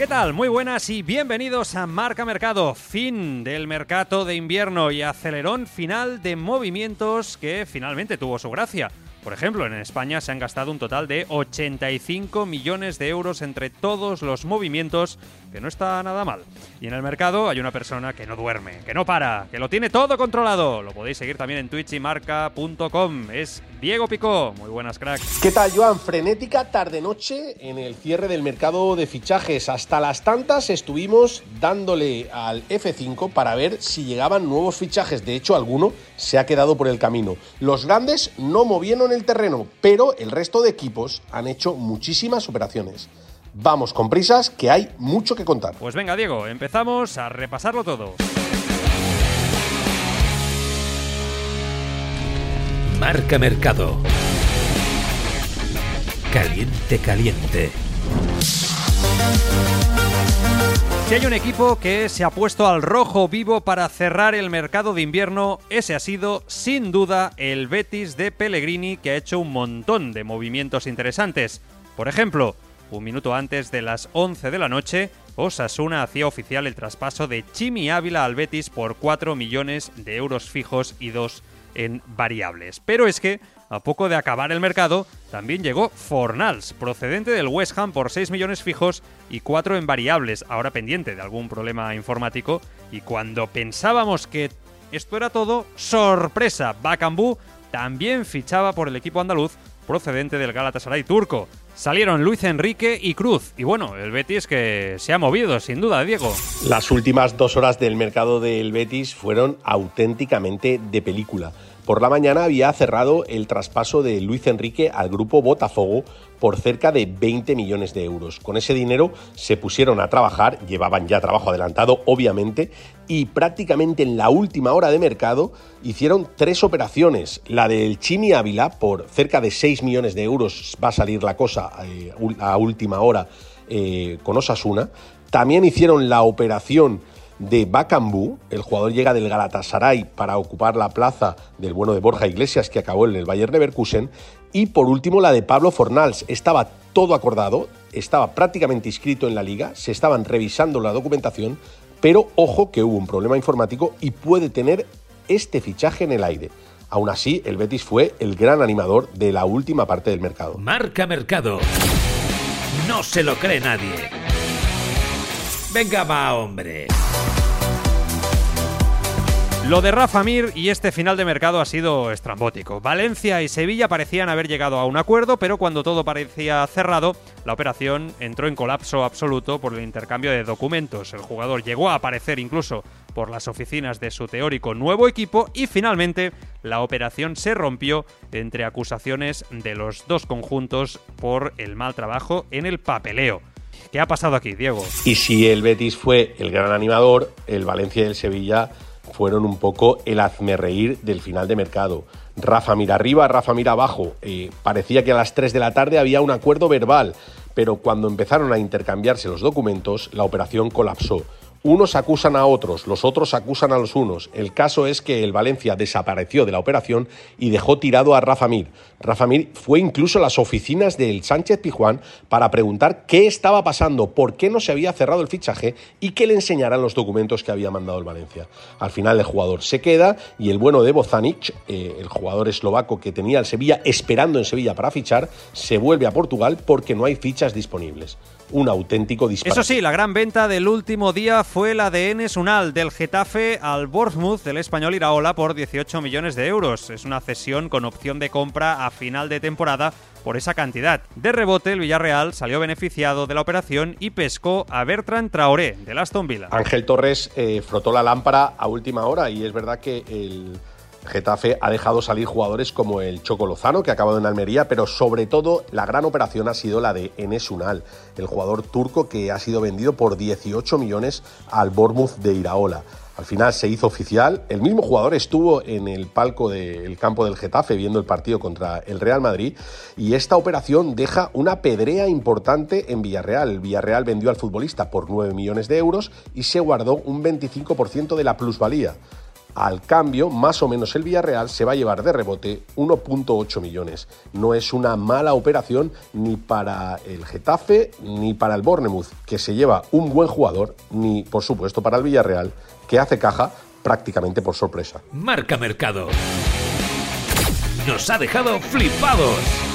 ¿Qué tal? Muy buenas y bienvenidos a Marca Mercado, fin del mercado de invierno y acelerón final de movimientos que finalmente tuvo su gracia. Por ejemplo, en España se han gastado un total de 85 millones de euros entre todos los movimientos, que no está nada mal. Y en el mercado hay una persona que no duerme, que no para, que lo tiene todo controlado. Lo podéis seguir también en Twitch y marca.com. Es Diego Picó. Muy buenas, cracks. ¿Qué tal, Joan? Frenética tarde-noche en el cierre del mercado de fichajes. Hasta las tantas estuvimos dándole al F5 para ver si llegaban nuevos fichajes. De hecho, alguno se ha quedado por el camino. Los grandes no movieron el terreno, pero el resto de equipos han hecho muchísimas operaciones. Vamos con prisas, que hay mucho que contar. Pues venga, Diego, empezamos a repasarlo todo. Marca Mercado. Caliente, caliente. Si hay un equipo que se ha puesto al rojo vivo para cerrar el mercado de invierno, ese ha sido, sin duda, el Betis de Pellegrini, que ha hecho un montón de movimientos interesantes. Por ejemplo, un minuto antes de las 11 de la noche, Osasuna hacía oficial el traspaso de Chimi Ávila al Betis por 4 millones de euros fijos y 2 en variables. Pero es que, a poco de acabar el mercado, también llegó Fornals, procedente del West Ham por 6 millones fijos y 4 en variables, ahora pendiente de algún problema informático. Y cuando pensábamos que esto era todo, sorpresa, Bakambu también fichaba por el equipo andaluz procedente del Galatasaray turco. Salieron Luis Enrique y Cruz. Y bueno, el Betis que se ha movido, sin duda, Diego. Las últimas dos horas del mercado del Betis fueron auténticamente de película. Por la mañana había cerrado el traspaso de Luis Enrique al grupo Botafogo por cerca de 20 millones de euros. Con ese dinero se pusieron a trabajar, llevaban ya trabajo adelantado, obviamente, y prácticamente en la última hora de mercado hicieron tres operaciones. La del Chimi Ávila por cerca de 6 millones de euros va a salir la cosa eh, a última hora eh, con Osasuna. También hicieron la operación de Bakambu, el jugador llega del Galatasaray para ocupar la plaza del bueno de Borja Iglesias que acabó en el Bayern Leverkusen y por último la de Pablo Fornals. Estaba todo acordado, estaba prácticamente inscrito en la liga, se estaban revisando la documentación, pero ojo que hubo un problema informático y puede tener este fichaje en el aire. Aún así, el Betis fue el gran animador de la última parte del mercado. Marca Mercado. No se lo cree nadie. Venga, va, hombre. Lo de Rafa Mir y este final de mercado ha sido estrambótico. Valencia y Sevilla parecían haber llegado a un acuerdo, pero cuando todo parecía cerrado, la operación entró en colapso absoluto por el intercambio de documentos. El jugador llegó a aparecer incluso por las oficinas de su teórico nuevo equipo y finalmente la operación se rompió entre acusaciones de los dos conjuntos por el mal trabajo en el papeleo. ¿Qué ha pasado aquí, Diego? Y si el Betis fue el gran animador, el Valencia y el Sevilla fueron un poco el hazme reír del final de mercado. Rafa mira arriba, Rafa mira abajo. Eh, parecía que a las 3 de la tarde había un acuerdo verbal, pero cuando empezaron a intercambiarse los documentos, la operación colapsó. Unos acusan a otros, los otros acusan a los unos. El caso es que el Valencia desapareció de la operación y dejó tirado a Rafa Mir. Rafa Mir fue incluso a las oficinas del Sánchez Pijuán para preguntar qué estaba pasando, por qué no se había cerrado el fichaje y que le enseñaran los documentos que había mandado el Valencia. Al final el jugador se queda y el bueno de Bozanic, eh, el jugador eslovaco que tenía el Sevilla esperando en Sevilla para fichar, se vuelve a Portugal porque no hay fichas disponibles un auténtico disparate. Eso sí, la gran venta del último día fue la de Enes Unal, del Getafe al Bournemouth del español Iraola por 18 millones de euros. Es una cesión con opción de compra a final de temporada por esa cantidad. De rebote, el Villarreal salió beneficiado de la operación y pescó a Bertrand Traoré, del Aston Villa. Ángel Torres eh, frotó la lámpara a última hora y es verdad que el Getafe ha dejado salir jugadores como el Choco Lozano, que ha acabado en Almería, pero sobre todo la gran operación ha sido la de Enes Unal, el jugador turco que ha sido vendido por 18 millones al Bournemouth de Iraola. Al final se hizo oficial. El mismo jugador estuvo en el palco del campo del Getafe viendo el partido contra el Real Madrid y esta operación deja una pedrea importante en Villarreal. Villarreal vendió al futbolista por 9 millones de euros y se guardó un 25% de la plusvalía. Al cambio, más o menos el Villarreal se va a llevar de rebote 1.8 millones. No es una mala operación ni para el Getafe ni para el Bournemouth, que se lleva un buen jugador, ni por supuesto para el Villarreal, que hace caja prácticamente por sorpresa. Marca Mercado. Nos ha dejado flipados.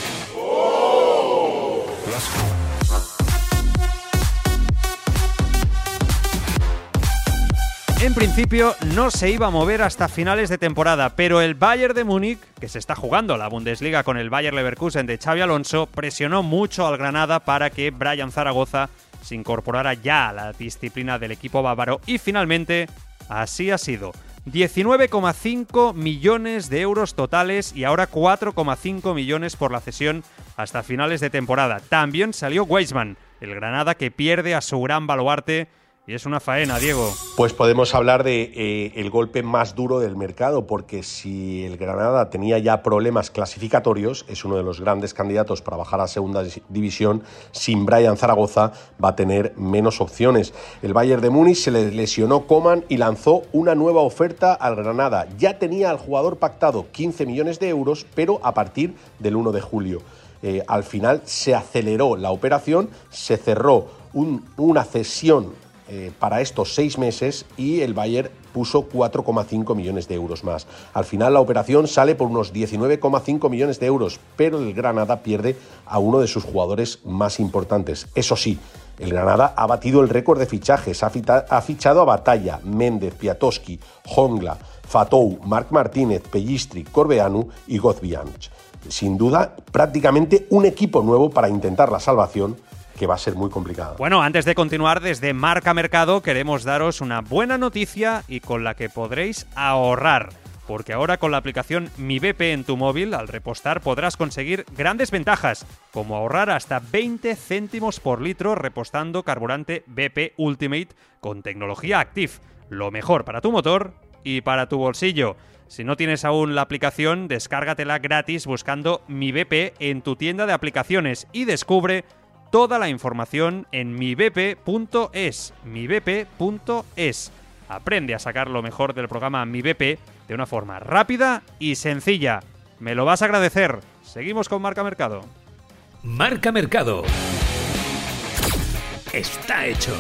En principio no se iba a mover hasta finales de temporada, pero el Bayern de Múnich, que se está jugando la Bundesliga con el Bayern Leverkusen de Xavi Alonso, presionó mucho al Granada para que Brian Zaragoza se incorporara ya a la disciplina del equipo bávaro y finalmente así ha sido. 19,5 millones de euros totales y ahora 4,5 millones por la cesión hasta finales de temporada. También salió Weisman, el Granada que pierde a su gran baluarte y es una faena, Diego. Pues podemos hablar de eh, el golpe más duro del mercado, porque si el Granada tenía ya problemas clasificatorios, es uno de los grandes candidatos para bajar a segunda división, sin Brian Zaragoza va a tener menos opciones. El Bayern de Múnich se le lesionó Coman y lanzó una nueva oferta al Granada. Ya tenía al jugador pactado 15 millones de euros, pero a partir del 1 de julio. Eh, al final se aceleró la operación, se cerró una cesión eh, para estos seis meses y el Bayern puso 4,5 millones de euros más. Al final la operación sale por unos 19,5 millones de euros, pero el Granada pierde a uno de sus jugadores más importantes. Eso sí, el Granada ha batido el récord de fichajes, ha, fichado a Batalla, Méndez, Piatoski, Jongla, Fatou, Marc Martínez, Pellistri, Corbeanu y Gozbianch. Sin duda, prácticamente un equipo nuevo para intentar la salvación que va a ser muy complicado. Bueno, antes de continuar, desde Marca Mercado queremos daros una buena noticia y con la que podréis ahorrar. Porque ahora con la aplicación Mi BP en tu móvil, al repostar podrás conseguir grandes ventajas, como ahorrar hasta 20 céntimos por litro repostando carburante BP Ultimate con tecnología Active. Lo mejor para tu motor y para tu bolsillo. Si no tienes aún la aplicación, descárgatela gratis buscando Mi BP en tu tienda de aplicaciones y descubre toda la información en mibp.es. mibp.es. Aprende a sacar lo mejor del programa Mi BP de una forma rápida y sencilla. Me lo vas a agradecer. Seguimos con Marca Mercado. Marca Mercado. Está hecho.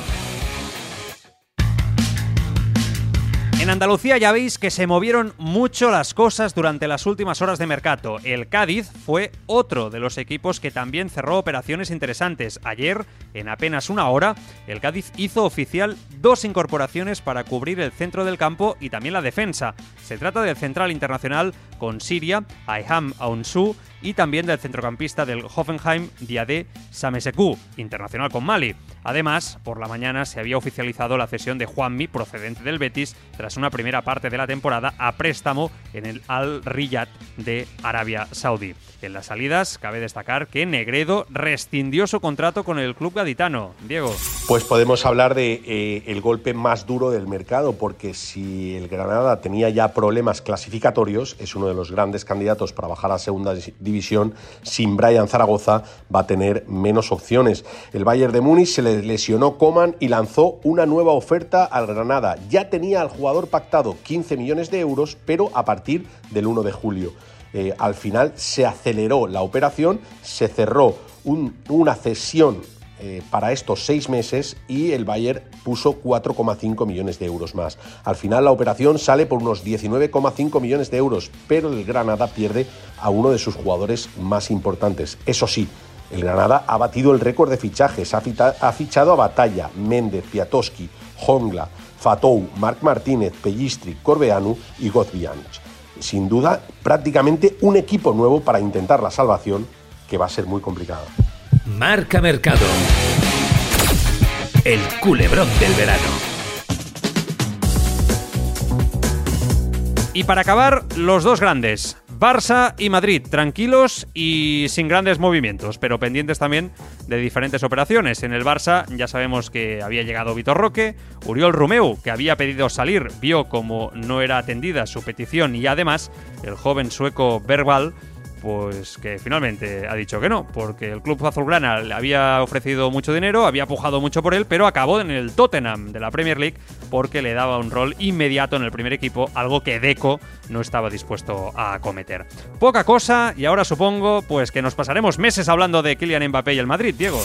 En Andalucía ya veis que se movieron mucho las cosas durante las últimas horas de mercado. El Cádiz fue otro de los equipos que también cerró operaciones interesantes. Ayer, en apenas una hora, el Cádiz hizo oficial dos incorporaciones para cubrir el centro del campo y también la defensa. Se trata del central internacional con Siria, Ayham Aunsu, y también del centrocampista del Hoffenheim, Diade Sameseku, internacional con Mali. Además, por la mañana se había oficializado la cesión de Juanmi, procedente del Betis, tras una primera parte de la temporada a préstamo en el Al Riyad de Arabia Saudí. En las salidas, cabe destacar que Negredo rescindió su contrato con el club gaditano. Diego. Pues podemos hablar de eh, golpe más duro del mercado, porque si el Granada tenía ya problemas clasificatorios, es uno de los grandes candidatos para bajar a segunda división, sin Brian Zaragoza va a tener menos opciones. El Bayern de Múnich se le lesionó Coman y lanzó una nueva oferta al Granada. Ya tenía al jugador pactado 15 millones de euros, pero a partir del 1 de julio. Eh, al final se aceleró la operación, se cerró una cesión eh, para estos seis meses y el Bayern puso 4,5 millones de euros más. Al final la operación sale por unos 19,5 millones de euros, pero el Granada pierde a uno de sus jugadores más importantes. Eso sí, el Granada ha batido el récord de fichajes, ha, fichado a Batalla, Méndez, Piatoski, Jongla, Fatou, Marc Martínez, Pellistri, Corbeanu y Gozbianch sin duda, prácticamente un equipo nuevo para intentar la salvación que va a ser muy complicado. Marca Mercado. El culebrón del verano. Y para acabar, los dos grandes, Barça y Madrid, tranquilos y sin grandes movimientos, pero pendientes también de diferentes operaciones. En el Barça ya sabemos que había llegado Vitor Roque, Uriol Romeu, que había pedido salir, vio como no era atendida su petición y además el joven sueco Verbal pues que finalmente ha dicho que no, porque el club azulgrana le había ofrecido mucho dinero, había pujado mucho por él, pero acabó en el Tottenham de la Premier League porque le daba un rol inmediato en el primer equipo, algo que Deco no estaba dispuesto a acometer. Poca cosa y ahora supongo pues que nos pasaremos meses hablando de Kylian Mbappé y el Madrid, Diego.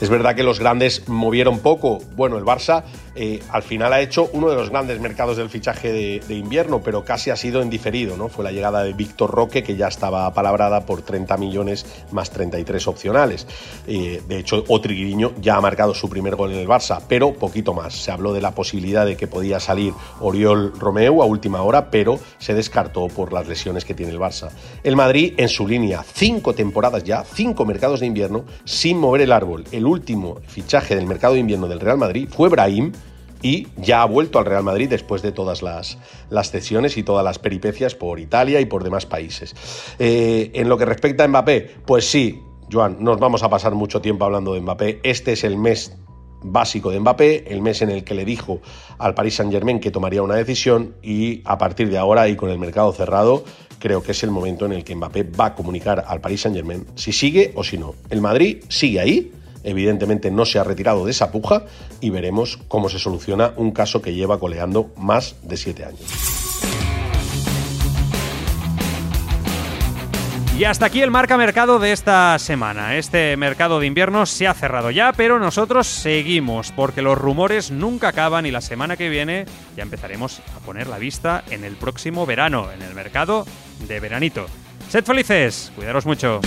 Es verdad que los grandes movieron poco. Bueno, el Barça eh, al final ha hecho uno de los grandes mercados del fichaje de, invierno, pero casi ha sido en diferido, ¿no? Fue la llegada de Víctor Roque, que ya estaba palabrada por 30 millones más 33 opcionales. Eh, de hecho, Otriguiño ya ha marcado su primer gol en el Barça, pero poquito más. Se habló de la posibilidad de que podía salir Oriol Romeu a última hora, pero se descartó por las lesiones que tiene el Barça. El Madrid en su línea, cinco temporadas ya, cinco mercados de invierno, sin mover el árbol. El último fichaje del mercado de invierno del Real Madrid fue Brahim, y ya ha vuelto al Real Madrid después de todas las, cesiones y todas las peripecias por Italia y por demás países. Eh, en lo que respecta a Mbappé, pues sí, Joan, nos vamos a pasar mucho tiempo hablando de Mbappé. Este es el mes básico de Mbappé, el mes en el que le dijo al Paris Saint-Germain que tomaría una decisión y a partir de ahora y con el mercado cerrado, creo que es el momento en el que Mbappé va a comunicar al Paris Saint-Germain si sigue o si no. El Madrid sigue ahí evidentemente no se ha retirado de esa puja y veremos cómo se soluciona un caso que lleva coleando más de siete años. Y hasta aquí el marca mercado de esta semana. Este mercado de invierno se ha cerrado ya, pero nosotros seguimos porque los rumores nunca acaban y la semana que viene ya empezaremos a poner la vista en el próximo verano, en el mercado de veranito. Sed felices, cuidaros mucho.